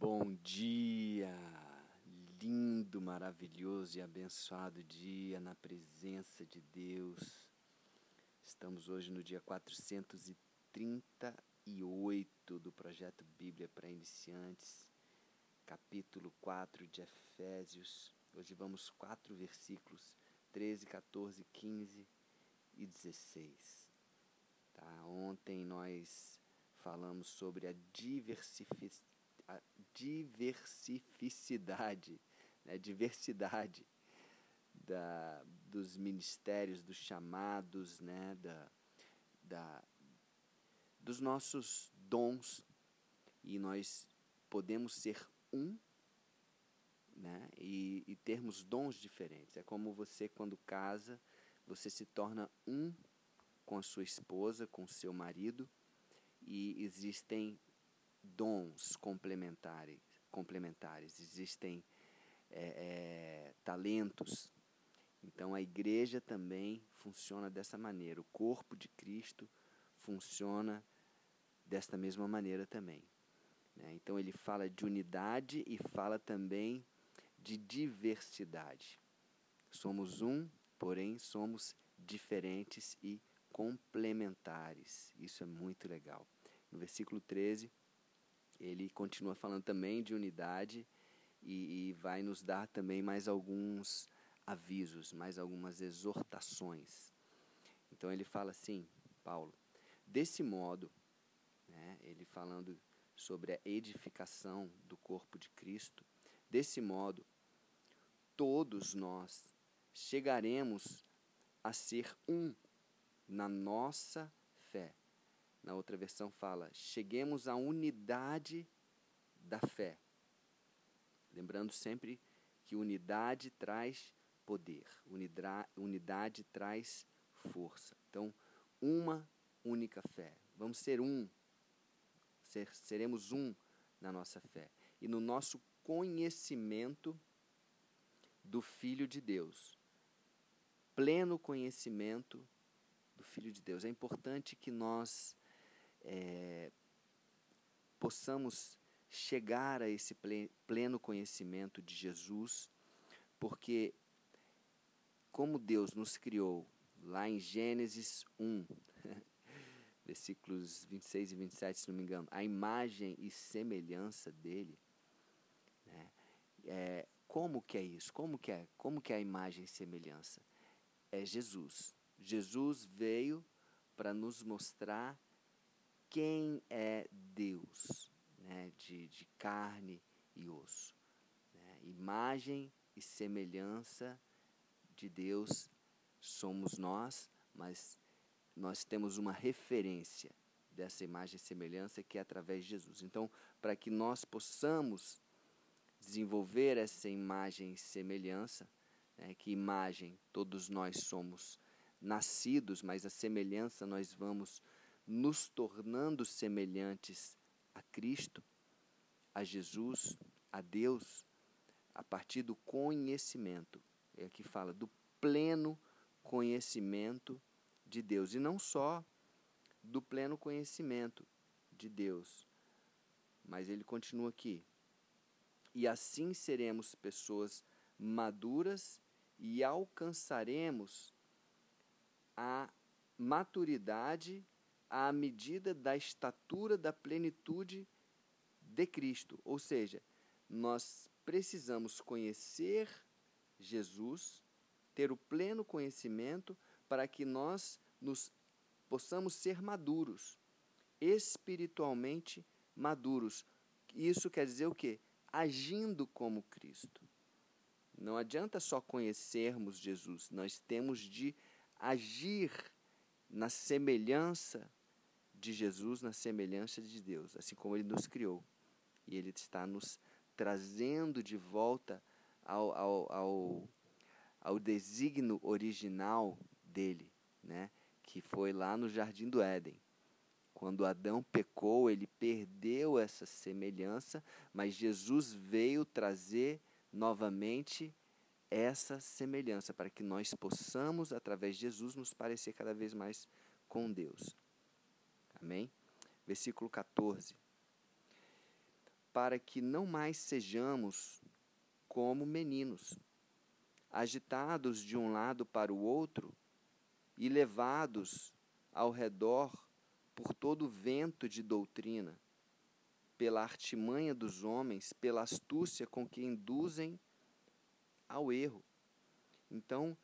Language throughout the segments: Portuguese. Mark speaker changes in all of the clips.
Speaker 1: Bom dia! Lindo, maravilhoso e abençoado dia na presença de Deus. Estamos hoje no dia 438 do projeto Bíblia para Iniciantes, capítulo 4 de Efésios. Hoje vamos quatro versículos: 13, 14, 15 e 16. Tá? Ontem nós falamos sobre a diversificação a diversificidade, né, diversidade da, dos ministérios, dos chamados, né, da, da, dos nossos dons. E nós podemos ser um né, e, e termos dons diferentes. É como você, quando casa, você se torna um com a sua esposa, com o seu marido, e existem dons complementares, complementares existem é, é, talentos. Então a igreja também funciona dessa maneira. O corpo de Cristo funciona desta mesma maneira também. Né? Então ele fala de unidade e fala também de diversidade. Somos um, porém somos diferentes e complementares. Isso é muito legal. No versículo 13, ele continua falando também de unidade e, e vai nos dar também mais alguns avisos, mais algumas exortações. Então ele fala assim, Paulo, desse modo, né, ele falando sobre a edificação do corpo de Cristo, desse modo, todos nós chegaremos a ser um na nossa fé. Na outra versão fala: cheguemos à unidade da fé. Lembrando sempre que unidade traz poder, unidade, unidade traz força. Então, uma única fé. Vamos ser um. Ser, seremos um na nossa fé. E no nosso conhecimento do Filho de Deus. Pleno conhecimento do Filho de Deus. É importante que nós é, possamos chegar a esse pleno conhecimento de Jesus, porque como Deus nos criou, lá em Gênesis 1, versículos 26 e 27, se não me engano, a imagem e semelhança dele, né? é, como que é isso? Como que é? Como que é a imagem e semelhança? É Jesus. Jesus veio para nos mostrar quem é Deus, né, de, de carne e osso. Né? Imagem e semelhança de Deus somos nós, mas nós temos uma referência dessa imagem e semelhança que é através de Jesus. Então, para que nós possamos desenvolver essa imagem e semelhança, né, que imagem todos nós somos nascidos, mas a semelhança nós vamos nos tornando semelhantes a Cristo, a Jesus, a Deus, a partir do conhecimento. É aqui fala do pleno conhecimento de Deus. E não só do pleno conhecimento de Deus, mas ele continua aqui. E assim seremos pessoas maduras e alcançaremos a maturidade à medida da estatura da plenitude de Cristo. Ou seja, nós precisamos conhecer Jesus, ter o pleno conhecimento para que nós nos possamos ser maduros, espiritualmente maduros. Isso quer dizer o quê? Agindo como Cristo. Não adianta só conhecermos Jesus, nós temos de agir na semelhança de Jesus na semelhança de Deus, assim como Ele nos criou. E Ele está nos trazendo de volta ao, ao, ao, ao desígnio original dele, né? que foi lá no Jardim do Éden. Quando Adão pecou, ele perdeu essa semelhança, mas Jesus veio trazer novamente essa semelhança para que nós possamos, através de Jesus, nos parecer cada vez mais com Deus. Amém? Versículo 14. para que não mais sejamos como meninos, agitados de um lado para o outro e levados ao redor por todo vento de doutrina, pela artimanha dos homens, pela astúcia com que induzem ao erro. Então,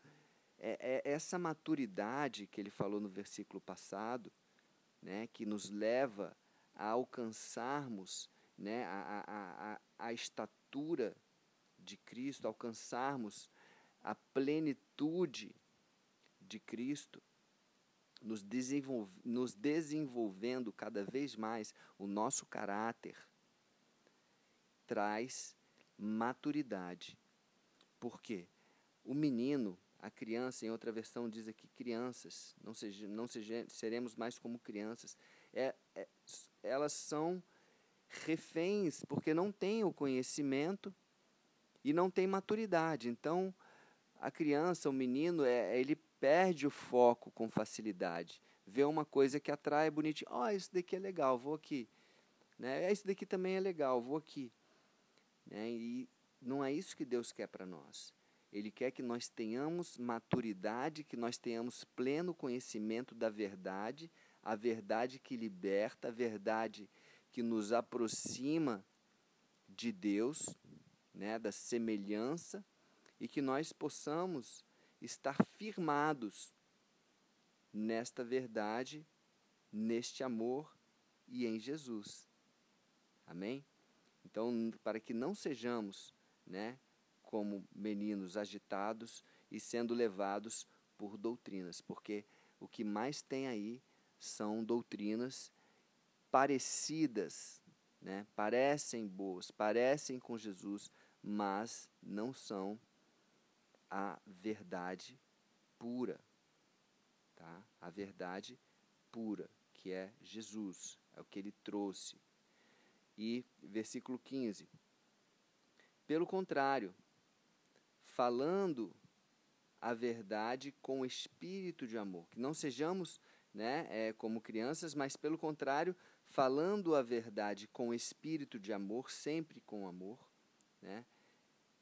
Speaker 1: é, é essa maturidade que ele falou no versículo passado, né, que nos leva a alcançarmos né, a, a, a, a estatura de Cristo, alcançarmos a plenitude de Cristo, nos, desenvolve, nos desenvolvendo cada vez mais o nosso caráter, traz maturidade. Por quê? O menino, a criança, em outra versão diz aqui crianças, não, seja, não seremos mais como crianças. É, é, elas são reféns porque não têm o conhecimento e não têm maturidade. Então, a criança, o menino, é, ele perde o foco com facilidade. Vê uma coisa que atrai bonitinho. Ó, oh, isso daqui é legal, vou aqui. Né? Esse daqui também é legal, vou aqui. Né? E não é isso que Deus quer para nós. Ele quer que nós tenhamos maturidade, que nós tenhamos pleno conhecimento da verdade, a verdade que liberta, a verdade que nos aproxima de Deus, né, da semelhança, e que nós possamos estar firmados nesta verdade, neste amor e em Jesus. Amém? Então, para que não sejamos, né, como meninos agitados e sendo levados por doutrinas, porque o que mais tem aí são doutrinas parecidas, né? parecem boas, parecem com Jesus, mas não são a verdade pura. Tá? A verdade pura, que é Jesus, é o que ele trouxe. E versículo 15. Pelo contrário, falando a verdade com espírito de amor, que não sejamos né, é, como crianças, mas pelo contrário, falando a verdade com espírito de amor, sempre com amor. Né?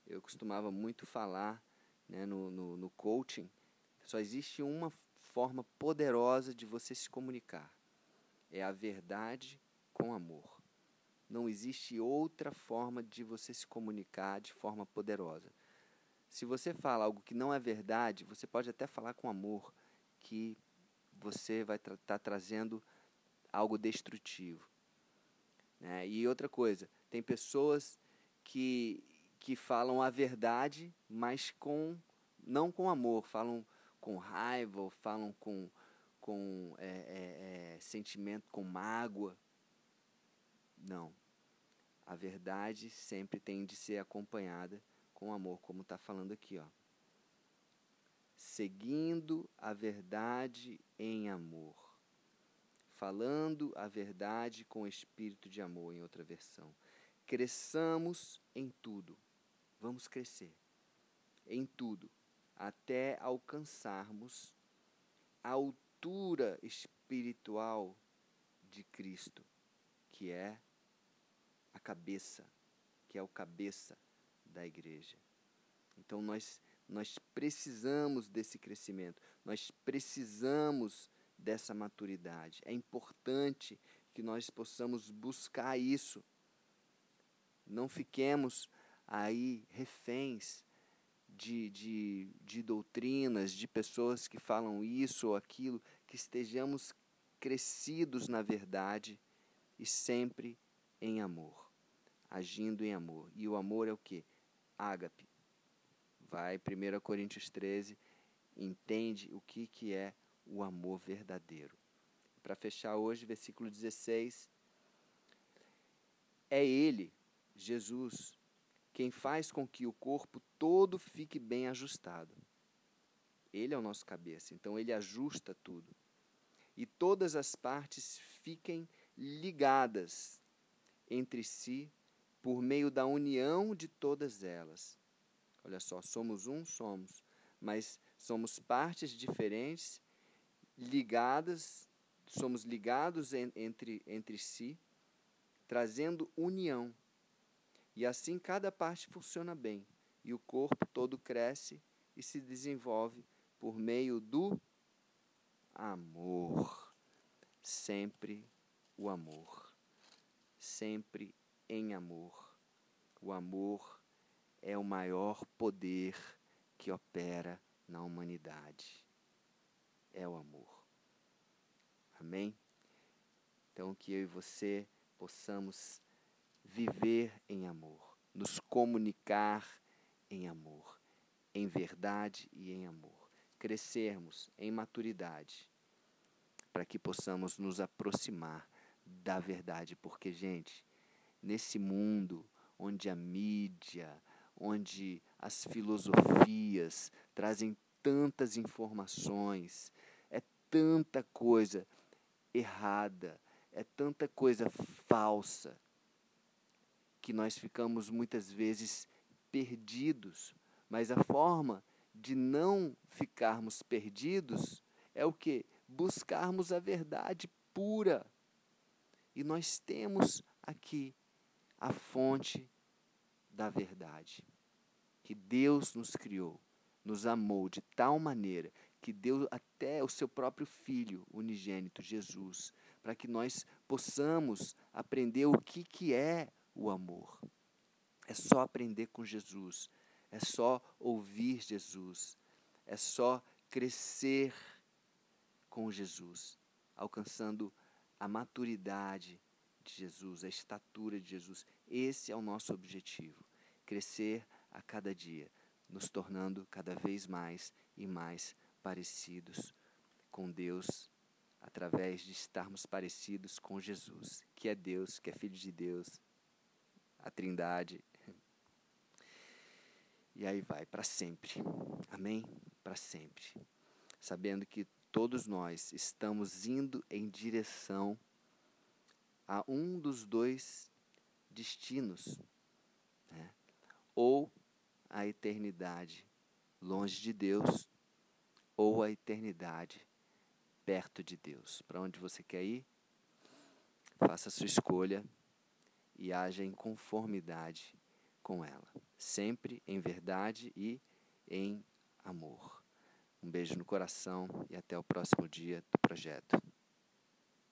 Speaker 1: Eu costumava muito falar né, no, no, no coaching, só existe uma forma poderosa de você se comunicar. É a verdade com amor. Não existe outra forma de você se comunicar de forma poderosa. Se você fala algo que não é verdade, você pode até falar com amor, que você vai estar tá trazendo algo destrutivo. Né? E outra coisa, tem pessoas que, que falam a verdade, mas com não com amor, falam com raiva, ou falam com, com é, é, é, sentimento, com mágoa. Não. A verdade sempre tem de ser acompanhada com amor, como está falando aqui, ó. Seguindo a verdade em amor falando a verdade com espírito de amor, em outra versão. Cresçamos em tudo. Vamos crescer em tudo, até alcançarmos a altura espiritual de Cristo, que é a cabeça, que é o cabeça da igreja. Então nós nós precisamos desse crescimento, nós precisamos dessa maturidade. É importante que nós possamos buscar isso. Não fiquemos aí reféns de, de, de doutrinas, de pessoas que falam isso ou aquilo, que estejamos crescidos na verdade e sempre em amor, agindo em amor. E o amor é o que? Ágape. Vai, 1 Coríntios 13, entende o que, que é o amor verdadeiro. Para fechar hoje, versículo 16. É Ele, Jesus, quem faz com que o corpo todo fique bem ajustado. Ele é o nosso cabeça, então ele ajusta tudo. E todas as partes fiquem ligadas entre si por meio da união de todas elas. Olha só, somos um, somos, mas somos partes diferentes ligadas, somos ligados en, entre, entre si, trazendo união. E assim cada parte funciona bem, e o corpo todo cresce e se desenvolve por meio do amor. Sempre o amor. Sempre em amor. O amor é o maior poder que opera na humanidade. É o amor. Amém? Então, que eu e você possamos viver em amor, nos comunicar em amor, em verdade e em amor, crescermos em maturidade, para que possamos nos aproximar da verdade, porque, gente, nesse mundo onde a mídia, onde as filosofias trazem tantas informações, é tanta coisa errada, é tanta coisa falsa, que nós ficamos muitas vezes perdidos, mas a forma de não ficarmos perdidos é o que? Buscarmos a verdade pura. E nós temos aqui a fonte da verdade. Que Deus nos criou, nos amou de tal maneira que deu até o seu próprio Filho unigênito, Jesus, para que nós possamos aprender o que, que é o amor. É só aprender com Jesus, é só ouvir Jesus, é só crescer com Jesus, alcançando a maturidade de Jesus, a estatura de Jesus. Esse é o nosso objetivo: crescer a cada dia, nos tornando cada vez mais e mais parecidos com Deus, através de estarmos parecidos com Jesus, que é Deus, que é Filho de Deus, a Trindade. E aí vai, para sempre. Amém? Para sempre. Sabendo que todos nós estamos indo em direção a um dos dois destinos, né? ou a eternidade longe de Deus, ou a eternidade perto de Deus. Para onde você quer ir? Faça a sua escolha e haja em conformidade com ela, sempre em verdade e em amor. Um beijo no coração e até o próximo dia do projeto.